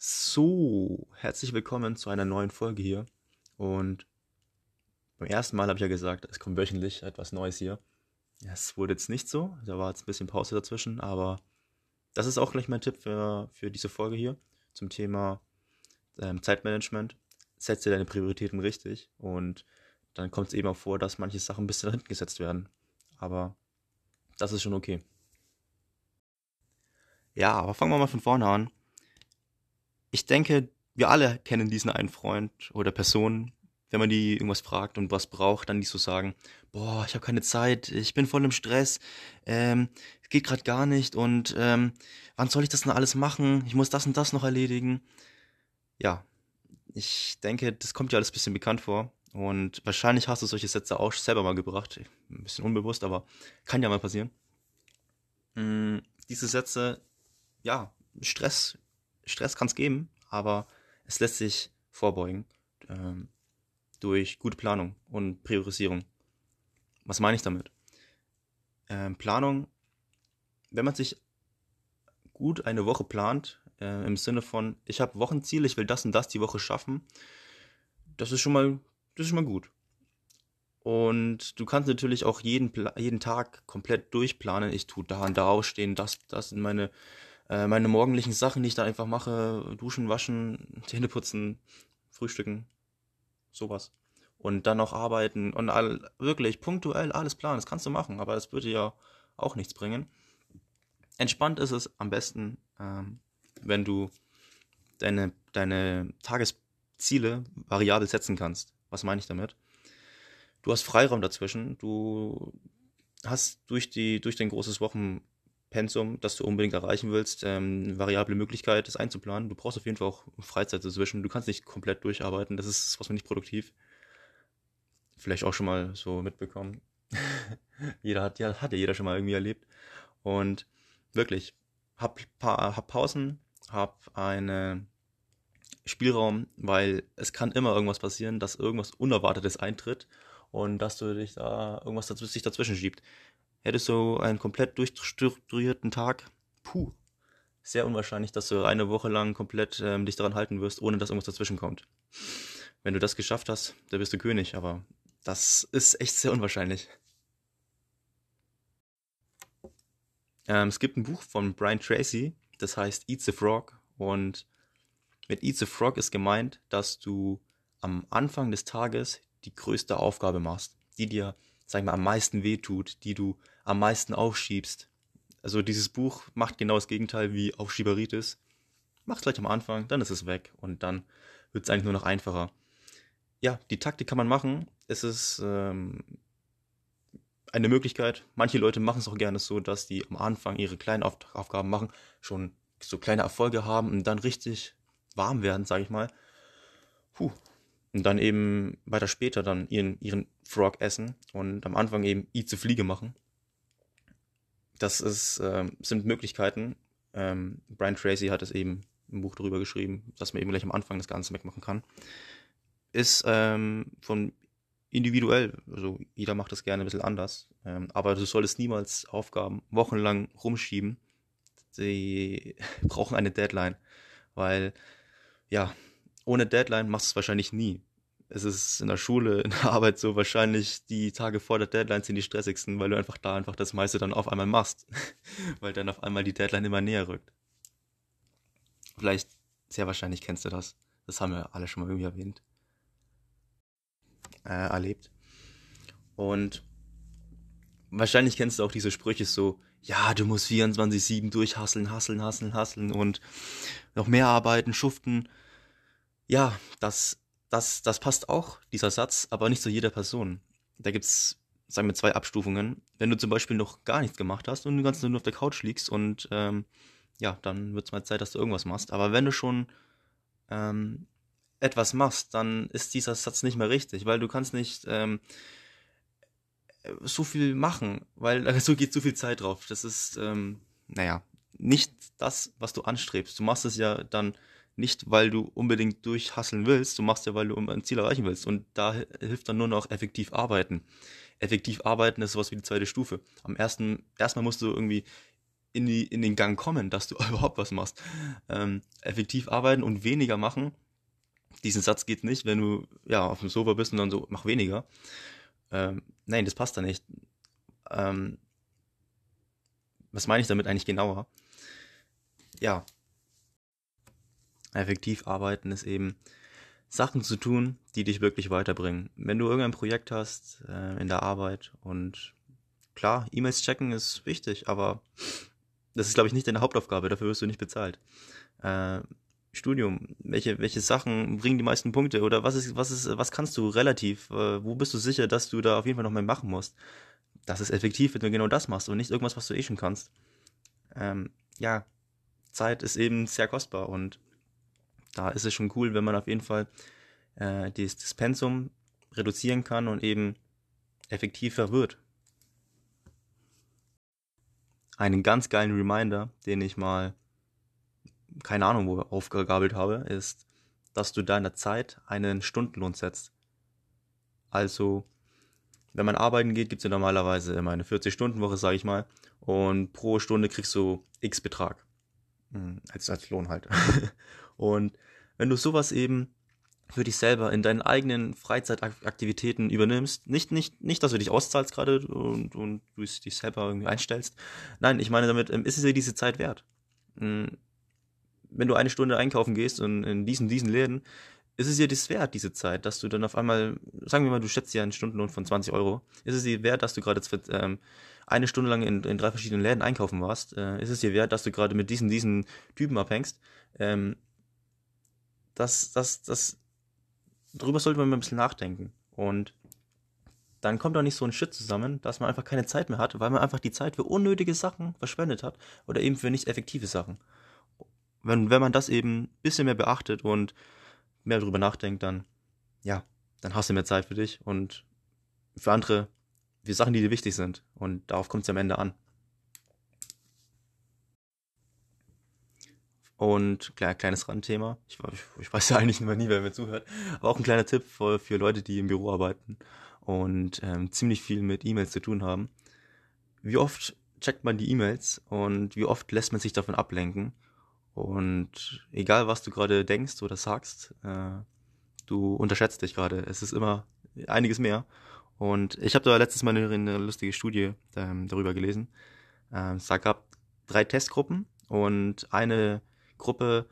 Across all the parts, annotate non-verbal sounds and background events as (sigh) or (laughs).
So, herzlich willkommen zu einer neuen Folge hier. Und beim ersten Mal habe ich ja gesagt, es kommt wöchentlich etwas Neues hier. Es wurde jetzt nicht so, da war jetzt ein bisschen Pause dazwischen, aber das ist auch gleich mein Tipp für, für diese Folge hier zum Thema ähm, Zeitmanagement. Setze deine Prioritäten richtig und dann kommt es eben auch vor, dass manche Sachen ein bisschen nach hinten gesetzt werden. Aber das ist schon okay. Ja, aber fangen wir mal von vorne an. Ich denke, wir alle kennen diesen einen Freund oder Person, wenn man die irgendwas fragt und was braucht, dann nicht so sagen, boah, ich habe keine Zeit, ich bin voll im Stress, ähm, geht gerade gar nicht und ähm, wann soll ich das denn alles machen? Ich muss das und das noch erledigen. Ja, ich denke, das kommt dir alles ein bisschen bekannt vor und wahrscheinlich hast du solche Sätze auch selber mal gebracht, ein bisschen unbewusst, aber kann ja mal passieren. Hm, diese Sätze, ja, Stress, Stress kann es geben, aber es lässt sich vorbeugen. Ähm, durch gute Planung und Priorisierung. Was meine ich damit? Ähm, Planung, wenn man sich gut eine Woche plant, äh, im Sinne von, ich habe Wochenziele, ich will das und das die Woche schaffen, das ist schon mal, das ist schon mal gut. Und du kannst natürlich auch jeden, jeden Tag komplett durchplanen. Ich tue da und da ausstehen, das, das sind meine, äh, meine morgendlichen Sachen, die ich da einfach mache. Duschen, waschen, Zähne putzen, frühstücken, sowas. Und dann noch arbeiten und all, wirklich punktuell alles planen. Das kannst du machen, aber das würde ja auch nichts bringen. Entspannt ist es am besten, ähm, wenn du deine, deine Tagesziele variabel setzen kannst. Was meine ich damit? Du hast Freiraum dazwischen. Du hast durch, die, durch dein großes Wochenpensum, das du unbedingt erreichen willst, ähm, variable Möglichkeit, das einzuplanen. Du brauchst auf jeden Fall auch Freizeit dazwischen. Du kannst nicht komplett durcharbeiten. Das ist was man nicht produktiv vielleicht auch schon mal so mitbekommen. (laughs) jeder hat ja, hat ja jeder schon mal irgendwie erlebt. Und wirklich, hab, pa hab Pausen, hab einen Spielraum, weil es kann immer irgendwas passieren, dass irgendwas Unerwartetes eintritt und dass du dich da irgendwas dazwischen, sich dazwischen schiebt. Hättest du einen komplett durchstrukturierten Tag, puh, sehr unwahrscheinlich, dass du eine Woche lang komplett ähm, dich daran halten wirst, ohne dass irgendwas dazwischen kommt. Wenn du das geschafft hast, dann bist du König, aber das ist echt sehr unwahrscheinlich. Ähm, es gibt ein Buch von Brian Tracy, das heißt Eat the Frog. Und mit Eat the Frog ist gemeint, dass du am Anfang des Tages die größte Aufgabe machst, die dir, sag ich mal, am meisten wehtut, die du am meisten aufschiebst. Also dieses Buch macht genau das Gegenteil wie Aufschieberitis. Mach gleich am Anfang, dann ist es weg und dann wird es eigentlich nur noch einfacher ja, die Taktik kann man machen. Es ist ähm, eine Möglichkeit. Manche Leute machen es auch gerne so, dass die am Anfang ihre kleinen Auf Aufgaben machen, schon so kleine Erfolge haben und dann richtig warm werden, sage ich mal. Puh. Und dann eben weiter später dann ihren, ihren Frog essen und am Anfang eben I zu Fliege machen. Das ist, ähm, sind Möglichkeiten. Ähm, Brian Tracy hat es eben im Buch darüber geschrieben, dass man eben gleich am Anfang das Ganze wegmachen kann ist ähm, von individuell, also jeder macht das gerne ein bisschen anders, ähm, aber du solltest niemals Aufgaben wochenlang rumschieben. Sie (laughs) brauchen eine Deadline, weil ja, ohne Deadline machst du es wahrscheinlich nie. Es ist in der Schule, in der Arbeit so wahrscheinlich die Tage vor der Deadline sind die stressigsten, weil du einfach da einfach das meiste dann auf einmal machst, (laughs) weil dann auf einmal die Deadline immer näher rückt. Vielleicht, sehr wahrscheinlich kennst du das. Das haben wir alle schon mal irgendwie erwähnt äh, erlebt. Und wahrscheinlich kennst du auch diese Sprüche so, ja, du musst 24-7 durchhasseln, hasseln, hasseln, hasseln und noch mehr arbeiten, schuften. Ja, das, das, das passt auch, dieser Satz, aber nicht zu jeder Person. Da gibt's, sagen wir, zwei Abstufungen. Wenn du zum Beispiel noch gar nichts gemacht hast und du ganz nur auf der Couch liegst und ähm, ja, dann wird's mal Zeit, dass du irgendwas machst. Aber wenn du schon ähm, etwas machst, dann ist dieser Satz nicht mehr richtig, weil du kannst nicht ähm, so viel machen, weil (laughs) so geht so viel Zeit drauf. Das ist, ähm, naja, nicht das, was du anstrebst. Du machst es ja dann nicht, weil du unbedingt durchhasseln willst, du machst ja, weil du ein Ziel erreichen willst. Und da hilft dann nur noch effektiv arbeiten. Effektiv arbeiten ist sowas wie die zweite Stufe. Am ersten, erstmal musst du irgendwie in, die, in den Gang kommen, dass du (laughs) überhaupt was machst. Ähm, effektiv arbeiten und weniger machen. Diesen Satz geht nicht, wenn du ja auf dem Sofa bist und dann so, mach weniger. Ähm, nein, das passt da nicht. Ähm, was meine ich damit eigentlich genauer? Ja, effektiv arbeiten ist eben Sachen zu tun, die dich wirklich weiterbringen. Wenn du irgendein Projekt hast äh, in der Arbeit und klar, E-Mails checken ist wichtig, aber das ist, glaube ich, nicht deine Hauptaufgabe, dafür wirst du nicht bezahlt. Äh, Studium, welche, welche Sachen bringen die meisten Punkte oder was ist, was ist, was kannst du relativ, äh, wo bist du sicher, dass du da auf jeden Fall noch mehr machen musst? Das ist effektiv, wenn du genau das machst und nicht irgendwas, was du eh schon kannst. Ähm, ja, Zeit ist eben sehr kostbar und da ist es schon cool, wenn man auf jeden Fall äh, das, das Pensum reduzieren kann und eben effektiver wird. Einen ganz geilen Reminder, den ich mal, keine Ahnung, wo aufgegabelt habe, ist, dass du deiner Zeit einen Stundenlohn setzt. Also, wenn man arbeiten geht, gibt es ja normalerweise immer eine 40-Stunden-Woche, sage ich mal, und pro Stunde kriegst du X Betrag. Hm, als, als Lohn halt. (laughs) und wenn du sowas eben für dich selber in deinen eigenen Freizeitaktivitäten übernimmst, nicht, nicht, nicht, dass du dich auszahlst gerade und, und du dich selber irgendwie einstellst. Nein, ich meine damit, ähm, ist es dir diese Zeit wert? Hm, wenn du eine Stunde einkaufen gehst und in diesen, diesen Läden, ist es dir das wert, diese Zeit, dass du dann auf einmal, sagen wir mal, du schätzt ja einen Stundenlohn von 20 Euro, ist es dir wert, dass du gerade ähm, eine Stunde lang in, in drei verschiedenen Läden einkaufen warst, äh, ist es dir wert, dass du gerade mit diesen, diesen Typen abhängst, ähm, das, das, das, darüber sollte man mal ein bisschen nachdenken. Und dann kommt auch nicht so ein Shit zusammen, dass man einfach keine Zeit mehr hat, weil man einfach die Zeit für unnötige Sachen verschwendet hat oder eben für nicht effektive Sachen. Wenn, wenn man das eben ein bisschen mehr beachtet und mehr darüber nachdenkt, dann, ja, dann hast du mehr Zeit für dich und für andere, für Sachen, die dir wichtig sind. Und darauf kommt es am Ende an. Und klar, kleines Randthema. Ich, ich, ich weiß ja eigentlich immer nie, wer mir zuhört. Aber auch ein kleiner Tipp für, für Leute, die im Büro arbeiten und ähm, ziemlich viel mit E-Mails zu tun haben. Wie oft checkt man die E-Mails und wie oft lässt man sich davon ablenken? Und egal, was du gerade denkst oder sagst, äh, du unterschätzt dich gerade. Es ist immer einiges mehr. Und ich habe da letztes Mal eine, lustige Studie ähm, darüber gelesen. Ähm, es gab drei Testgruppen und eine Gruppe,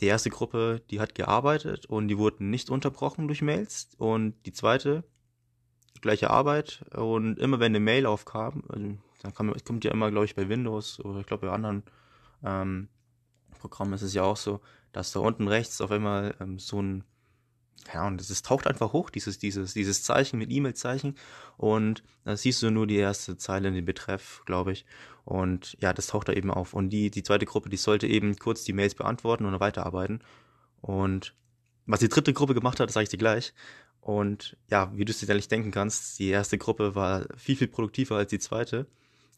die erste Gruppe, die hat gearbeitet und die wurden nicht unterbrochen durch Mails. Und die zweite, gleiche Arbeit. Und immer wenn eine Mail aufkam, also dann kam, kommt ja immer, glaube ich, bei Windows oder ich glaube bei anderen ähm, Programmen ist es ja auch so, dass da unten rechts auf einmal ähm, so ein ja, und es taucht einfach hoch, dieses, dieses, dieses Zeichen mit E-Mail-Zeichen. Und da siehst du nur die erste Zeile in den Betreff, glaube ich. Und ja, das taucht da eben auf. Und die, die zweite Gruppe, die sollte eben kurz die Mails beantworten und weiterarbeiten. Und was die dritte Gruppe gemacht hat, das sage ich dir gleich. Und ja, wie du es dir ehrlich denken kannst, die erste Gruppe war viel, viel produktiver als die zweite.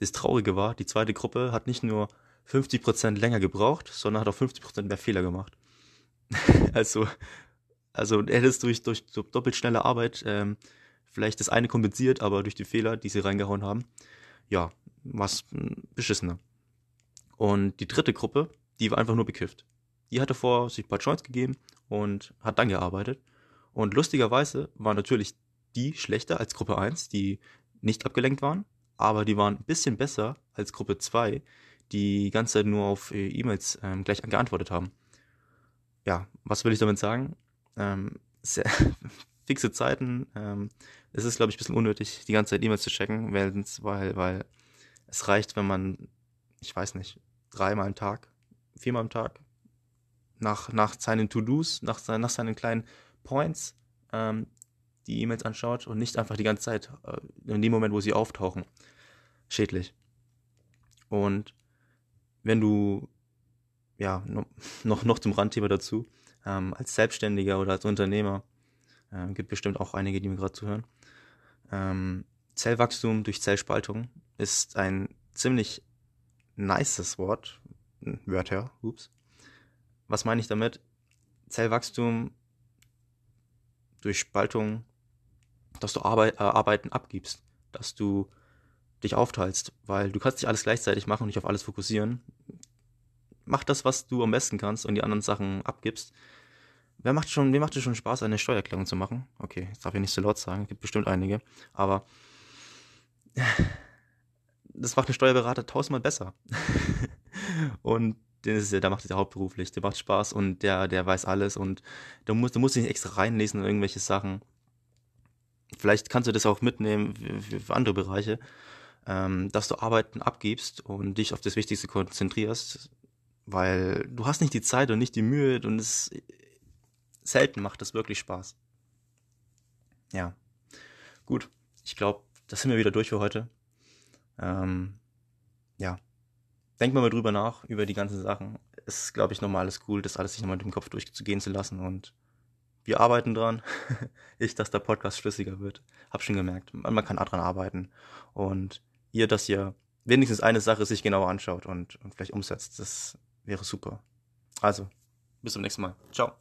Das Traurige war, die zweite Gruppe hat nicht nur 50% länger gebraucht, sondern hat auch 50% mehr Fehler gemacht. (laughs) also also er hätte es durch, durch so doppelt schnelle Arbeit ähm, vielleicht das eine kompensiert, aber durch die Fehler, die sie reingehauen haben, ja, was beschissener. Und die dritte Gruppe, die war einfach nur bekifft. Die hatte vor sich ein paar Joints gegeben und hat dann gearbeitet. Und lustigerweise war natürlich die schlechter als Gruppe 1, die nicht abgelenkt waren, aber die waren ein bisschen besser als Gruppe 2, die ganze Zeit nur auf äh, E-Mails ähm, gleich geantwortet haben. Ja, was will ich damit sagen? ähm, sehr (laughs) fixe Zeiten. Ähm, es ist, glaube ich, ein bisschen unnötig, die ganze Zeit E-Mails zu checken, weil, weil, weil es reicht, wenn man, ich weiß nicht, dreimal am Tag, viermal am Tag, nach, nach seinen To-Dos, nach, nach seinen kleinen Points, ähm, die E-Mails anschaut und nicht einfach die ganze Zeit äh, in dem Moment, wo sie auftauchen, schädlich. Und wenn du, ja, noch, noch zum Randthema dazu, ähm, als Selbstständiger oder als Unternehmer, äh, gibt bestimmt auch einige, die mir gerade zuhören. Ähm, Zellwachstum durch Zellspaltung ist ein ziemlich nices Wort, Wörter, ups. Was meine ich damit? Zellwachstum durch Spaltung, dass du Arbeit, äh, Arbeiten abgibst, dass du dich aufteilst, weil du kannst nicht alles gleichzeitig machen und dich auf alles fokussieren. Mach das, was du am besten kannst und die anderen Sachen abgibst. Wer macht schon, wem macht es schon Spaß, eine Steuererklärung zu machen? Okay, jetzt darf ich nicht so laut sagen, gibt bestimmt einige, aber das macht ein Steuerberater tausendmal besser. (laughs) und den ist, der macht es ja hauptberuflich, der macht Spaß und der, der weiß alles und du musst, du musst dich nicht extra reinlesen in irgendwelche Sachen. Vielleicht kannst du das auch mitnehmen für, für andere Bereiche, ähm, dass du Arbeiten abgibst und dich auf das Wichtigste konzentrierst, weil du hast nicht die Zeit und nicht die Mühe und es selten macht das wirklich Spaß. Ja, gut. Ich glaube, das sind wir wieder durch für heute. Ähm, ja, denk mal drüber nach, über die ganzen Sachen. Es ist, glaube ich, nochmal alles cool, das alles sich nochmal mit dem Kopf durchzugehen zu lassen und wir arbeiten dran. (laughs) ich, dass der Podcast schlüssiger wird. Hab schon gemerkt. Man, kann dran arbeiten. Und ihr, dass ihr wenigstens eine Sache sich genauer anschaut und, und vielleicht umsetzt. Das wäre super. Also, bis zum nächsten Mal. Ciao.